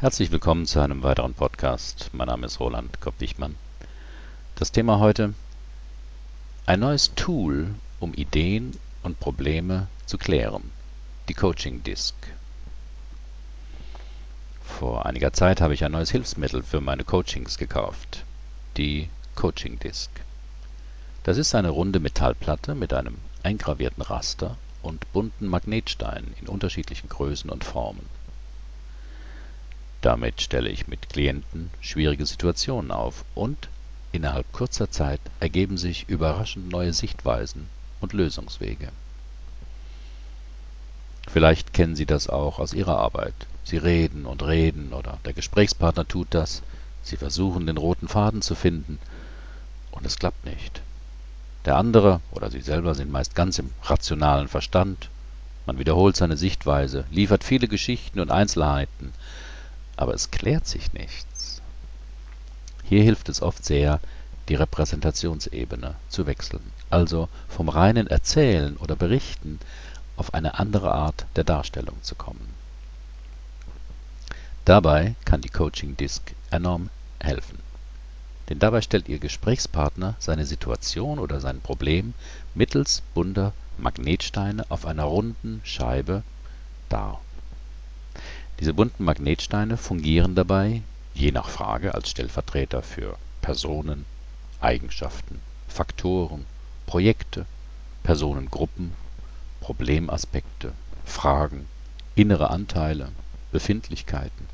Herzlich willkommen zu einem weiteren Podcast. Mein Name ist Roland Kopp-Wichmann. Das Thema heute: Ein neues Tool, um Ideen und Probleme zu klären. Die Coaching Disk. Vor einiger Zeit habe ich ein neues Hilfsmittel für meine Coachings gekauft. Die Coaching Disk. Das ist eine runde Metallplatte mit einem eingravierten Raster und bunten Magnetsteinen in unterschiedlichen Größen und Formen. Damit stelle ich mit Klienten schwierige Situationen auf und innerhalb kurzer Zeit ergeben sich überraschend neue Sichtweisen und Lösungswege. Vielleicht kennen Sie das auch aus Ihrer Arbeit. Sie reden und reden oder der Gesprächspartner tut das. Sie versuchen den roten Faden zu finden und es klappt nicht. Der andere oder Sie selber sind meist ganz im rationalen Verstand. Man wiederholt seine Sichtweise, liefert viele Geschichten und Einzelheiten, aber es klärt sich nichts. Hier hilft es oft sehr, die Repräsentationsebene zu wechseln, also vom reinen Erzählen oder Berichten auf eine andere Art der Darstellung zu kommen. Dabei kann die Coaching Disc enorm helfen. Denn dabei stellt Ihr Gesprächspartner seine Situation oder sein Problem mittels bunter Magnetsteine auf einer runden Scheibe dar diese bunten Magnetsteine fungieren dabei je nach Frage als Stellvertreter für Personen, Eigenschaften, Faktoren, Projekte, Personengruppen, Problemaspekte, Fragen, innere Anteile, Befindlichkeiten.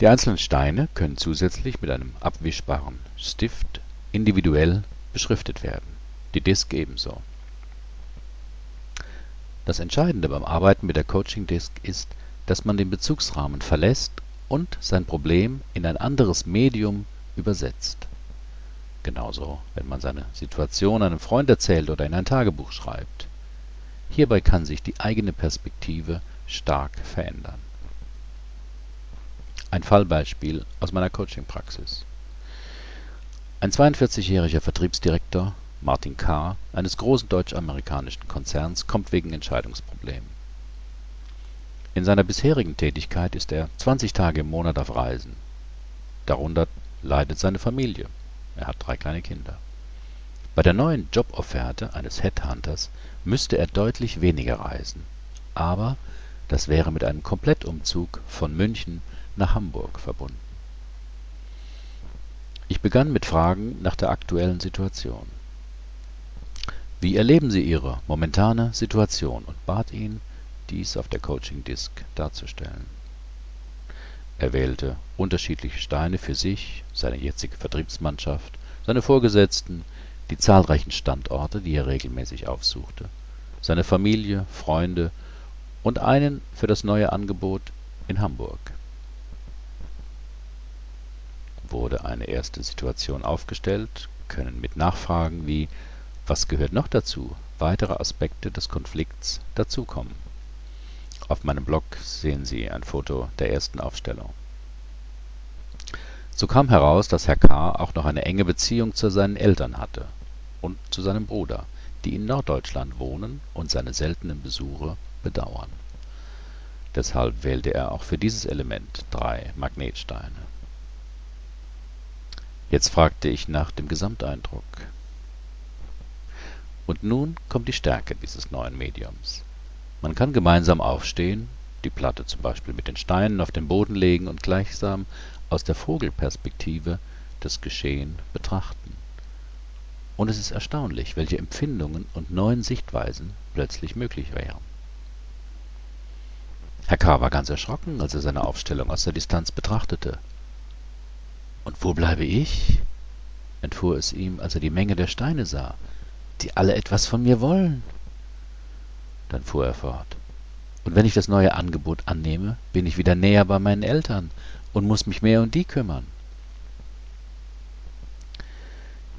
Die einzelnen Steine können zusätzlich mit einem abwischbaren Stift individuell beschriftet werden, die Disk ebenso das Entscheidende beim Arbeiten mit der Coaching Disk ist, dass man den Bezugsrahmen verlässt und sein Problem in ein anderes Medium übersetzt. Genauso, wenn man seine Situation einem Freund erzählt oder in ein Tagebuch schreibt. Hierbei kann sich die eigene Perspektive stark verändern. Ein Fallbeispiel aus meiner Coaching-Praxis. Ein 42-jähriger Vertriebsdirektor Martin K. eines großen deutsch-amerikanischen Konzerns kommt wegen Entscheidungsproblemen. In seiner bisherigen Tätigkeit ist er 20 Tage im Monat auf Reisen. Darunter leidet seine Familie. Er hat drei kleine Kinder. Bei der neuen Jobofferte eines Headhunters müsste er deutlich weniger reisen. Aber das wäre mit einem Komplettumzug von München nach Hamburg verbunden. Ich begann mit Fragen nach der aktuellen Situation wie erleben Sie Ihre momentane Situation und bat ihn, dies auf der Coaching Disk darzustellen. Er wählte unterschiedliche Steine für sich, seine jetzige Vertriebsmannschaft, seine Vorgesetzten, die zahlreichen Standorte, die er regelmäßig aufsuchte, seine Familie, Freunde und einen für das neue Angebot in Hamburg. Wurde eine erste Situation aufgestellt, können mit Nachfragen wie was gehört noch dazu? Weitere Aspekte des Konflikts dazukommen. Auf meinem Blog sehen Sie ein Foto der ersten Aufstellung. So kam heraus, dass Herr K. auch noch eine enge Beziehung zu seinen Eltern hatte und zu seinem Bruder, die in Norddeutschland wohnen und seine seltenen Besuche bedauern. Deshalb wählte er auch für dieses Element drei Magnetsteine. Jetzt fragte ich nach dem Gesamteindruck. Und nun kommt die Stärke dieses neuen Mediums. Man kann gemeinsam aufstehen, die Platte zum Beispiel mit den Steinen auf den Boden legen und gleichsam aus der Vogelperspektive das Geschehen betrachten. Und es ist erstaunlich, welche Empfindungen und neuen Sichtweisen plötzlich möglich wären. Herr K. war ganz erschrocken, als er seine Aufstellung aus der Distanz betrachtete. Und wo bleibe ich? entfuhr es ihm, als er die Menge der Steine sah die alle etwas von mir wollen. Dann fuhr er fort. Und wenn ich das neue Angebot annehme, bin ich wieder näher bei meinen Eltern und muss mich mehr um die kümmern.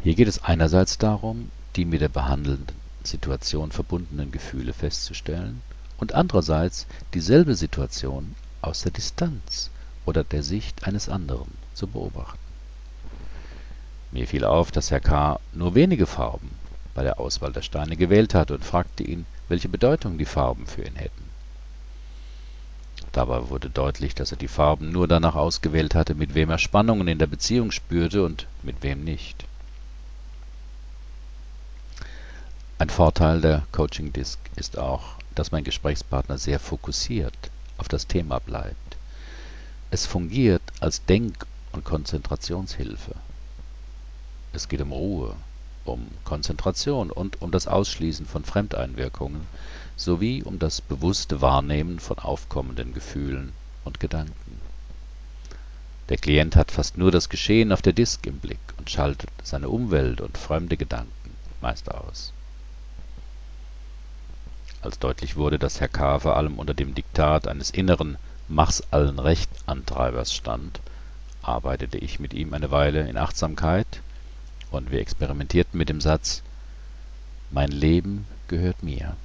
Hier geht es einerseits darum, die mit der behandelnden Situation verbundenen Gefühle festzustellen und andererseits dieselbe Situation aus der Distanz oder der Sicht eines anderen zu beobachten. Mir fiel auf, dass Herr K. nur wenige Farben bei der Auswahl der Steine gewählt hatte und fragte ihn, welche Bedeutung die Farben für ihn hätten. Dabei wurde deutlich, dass er die Farben nur danach ausgewählt hatte, mit wem er Spannungen in der Beziehung spürte und mit wem nicht. Ein Vorteil der Coaching Disc ist auch, dass mein Gesprächspartner sehr fokussiert auf das Thema bleibt. Es fungiert als Denk- und Konzentrationshilfe. Es geht um Ruhe, um Konzentration und um das Ausschließen von Fremdeinwirkungen sowie um das bewusste Wahrnehmen von aufkommenden Gefühlen und Gedanken. Der Klient hat fast nur das Geschehen auf der Disk im Blick und schaltet seine Umwelt und fremde Gedanken meist aus. Als deutlich wurde, dass Herr K. vor allem unter dem Diktat eines inneren Mach's allen recht Antreibers stand, arbeitete ich mit ihm eine Weile in Achtsamkeit und wir experimentierten mit dem Satz Mein Leben gehört mir.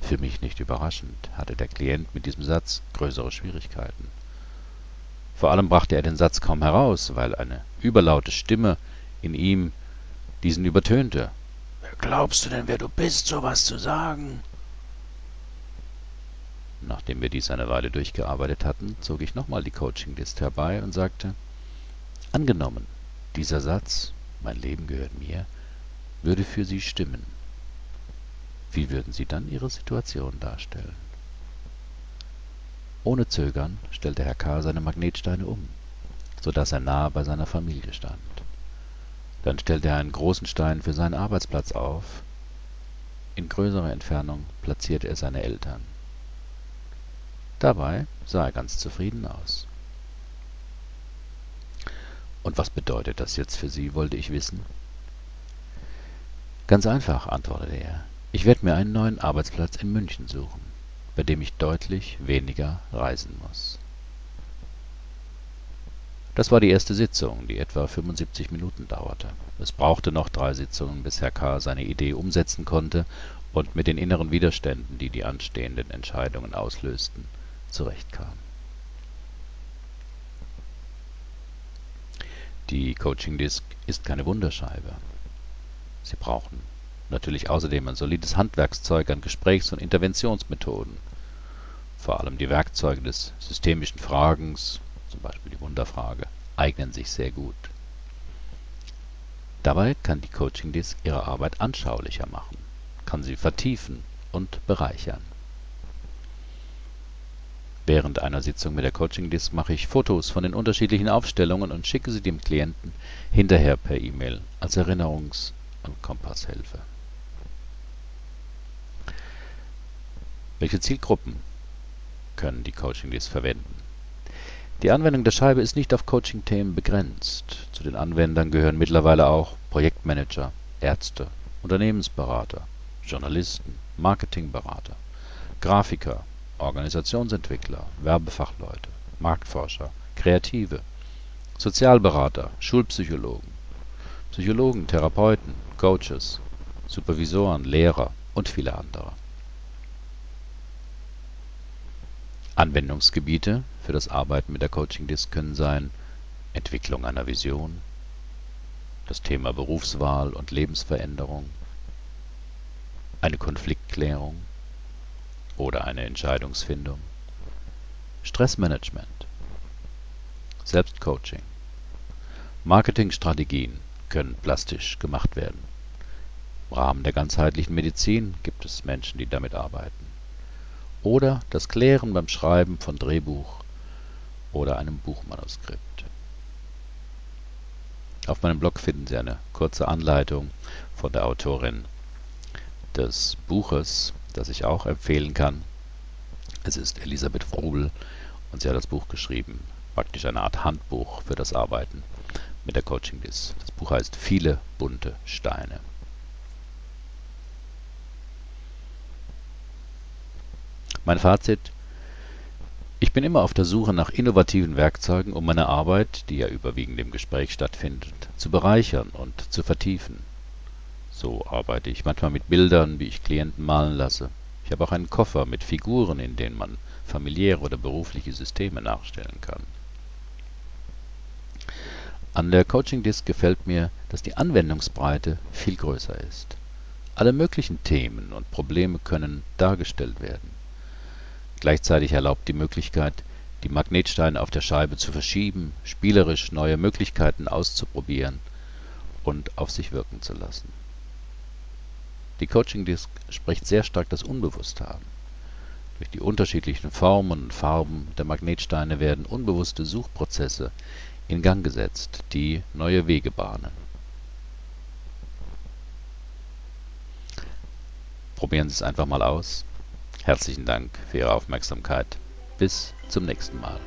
Für mich nicht überraschend hatte der Klient mit diesem Satz größere Schwierigkeiten. Vor allem brachte er den Satz kaum heraus, weil eine überlaute Stimme in ihm diesen übertönte. Wer glaubst du denn, wer du bist, sowas zu sagen? Nachdem wir dies eine Weile durchgearbeitet hatten, zog ich nochmal die Coaching-List herbei und sagte, angenommen, dieser Satz, mein Leben gehört mir, würde für Sie stimmen. Wie würden Sie dann Ihre Situation darstellen? Ohne Zögern stellte Herr K. seine Magnetsteine um, so dass er nahe bei seiner Familie stand. Dann stellte er einen großen Stein für seinen Arbeitsplatz auf. In größerer Entfernung platzierte er seine Eltern. Dabei sah er ganz zufrieden aus. Und was bedeutet das jetzt für Sie, wollte ich wissen. Ganz einfach, antwortete er. Ich werde mir einen neuen Arbeitsplatz in München suchen, bei dem ich deutlich weniger reisen muss. Das war die erste Sitzung, die etwa 75 Minuten dauerte. Es brauchte noch drei Sitzungen, bis Herr K. seine Idee umsetzen konnte und mit den inneren Widerständen, die die anstehenden Entscheidungen auslösten, zurechtkam. Die Coaching Disc ist keine Wunderscheibe. Sie brauchen natürlich außerdem ein solides Handwerkszeug an Gesprächs- und Interventionsmethoden. Vor allem die Werkzeuge des systemischen Fragens, zum Beispiel die Wunderfrage, eignen sich sehr gut. Dabei kann die Coaching Disc ihre Arbeit anschaulicher machen, kann sie vertiefen und bereichern. Während einer Sitzung mit der Coaching Disc mache ich Fotos von den unterschiedlichen Aufstellungen und schicke sie dem Klienten hinterher per E-Mail als Erinnerungs- und Kompasshilfe. Welche Zielgruppen können die Coaching Disc verwenden? Die Anwendung der Scheibe ist nicht auf Coaching-Themen begrenzt. Zu den Anwendern gehören mittlerweile auch Projektmanager, Ärzte, Unternehmensberater, Journalisten, Marketingberater, Grafiker, Organisationsentwickler, Werbefachleute, Marktforscher, Kreative, Sozialberater, Schulpsychologen, Psychologen, Therapeuten, Coaches, Supervisoren, Lehrer und viele andere. Anwendungsgebiete für das Arbeiten mit der Coaching Disc können sein Entwicklung einer Vision, das Thema Berufswahl und Lebensveränderung, eine Konfliktklärung oder eine Entscheidungsfindung, Stressmanagement, Selbstcoaching. Marketingstrategien können plastisch gemacht werden. Im Rahmen der ganzheitlichen Medizin gibt es Menschen, die damit arbeiten oder das Klären beim Schreiben von Drehbuch oder einem Buchmanuskript. Auf meinem Blog finden Sie eine kurze Anleitung von der Autorin des Buches, das ich auch empfehlen kann. Es ist Elisabeth Frobel und sie hat das Buch geschrieben, praktisch eine Art Handbuch für das Arbeiten mit der Coaching Disc. Das Buch heißt Viele bunte Steine. Mein Fazit: Ich bin immer auf der Suche nach innovativen Werkzeugen, um meine Arbeit, die ja überwiegend im Gespräch stattfindet, zu bereichern und zu vertiefen. So arbeite ich manchmal mit Bildern, wie ich Klienten malen lasse. Ich habe auch einen Koffer mit Figuren, in denen man familiäre oder berufliche Systeme nachstellen kann. An der Coaching Disc gefällt mir, dass die Anwendungsbreite viel größer ist. Alle möglichen Themen und Probleme können dargestellt werden Gleichzeitig erlaubt die Möglichkeit, die Magnetsteine auf der Scheibe zu verschieben, spielerisch neue Möglichkeiten auszuprobieren und auf sich wirken zu lassen. Die Coaching Disc spricht sehr stark das Unbewusste an. Durch die unterschiedlichen Formen und Farben der Magnetsteine werden unbewusste Suchprozesse in Gang gesetzt, die neue Wege bahnen. Probieren Sie es einfach mal aus. Herzlichen Dank für Ihre Aufmerksamkeit. Bis zum nächsten Mal.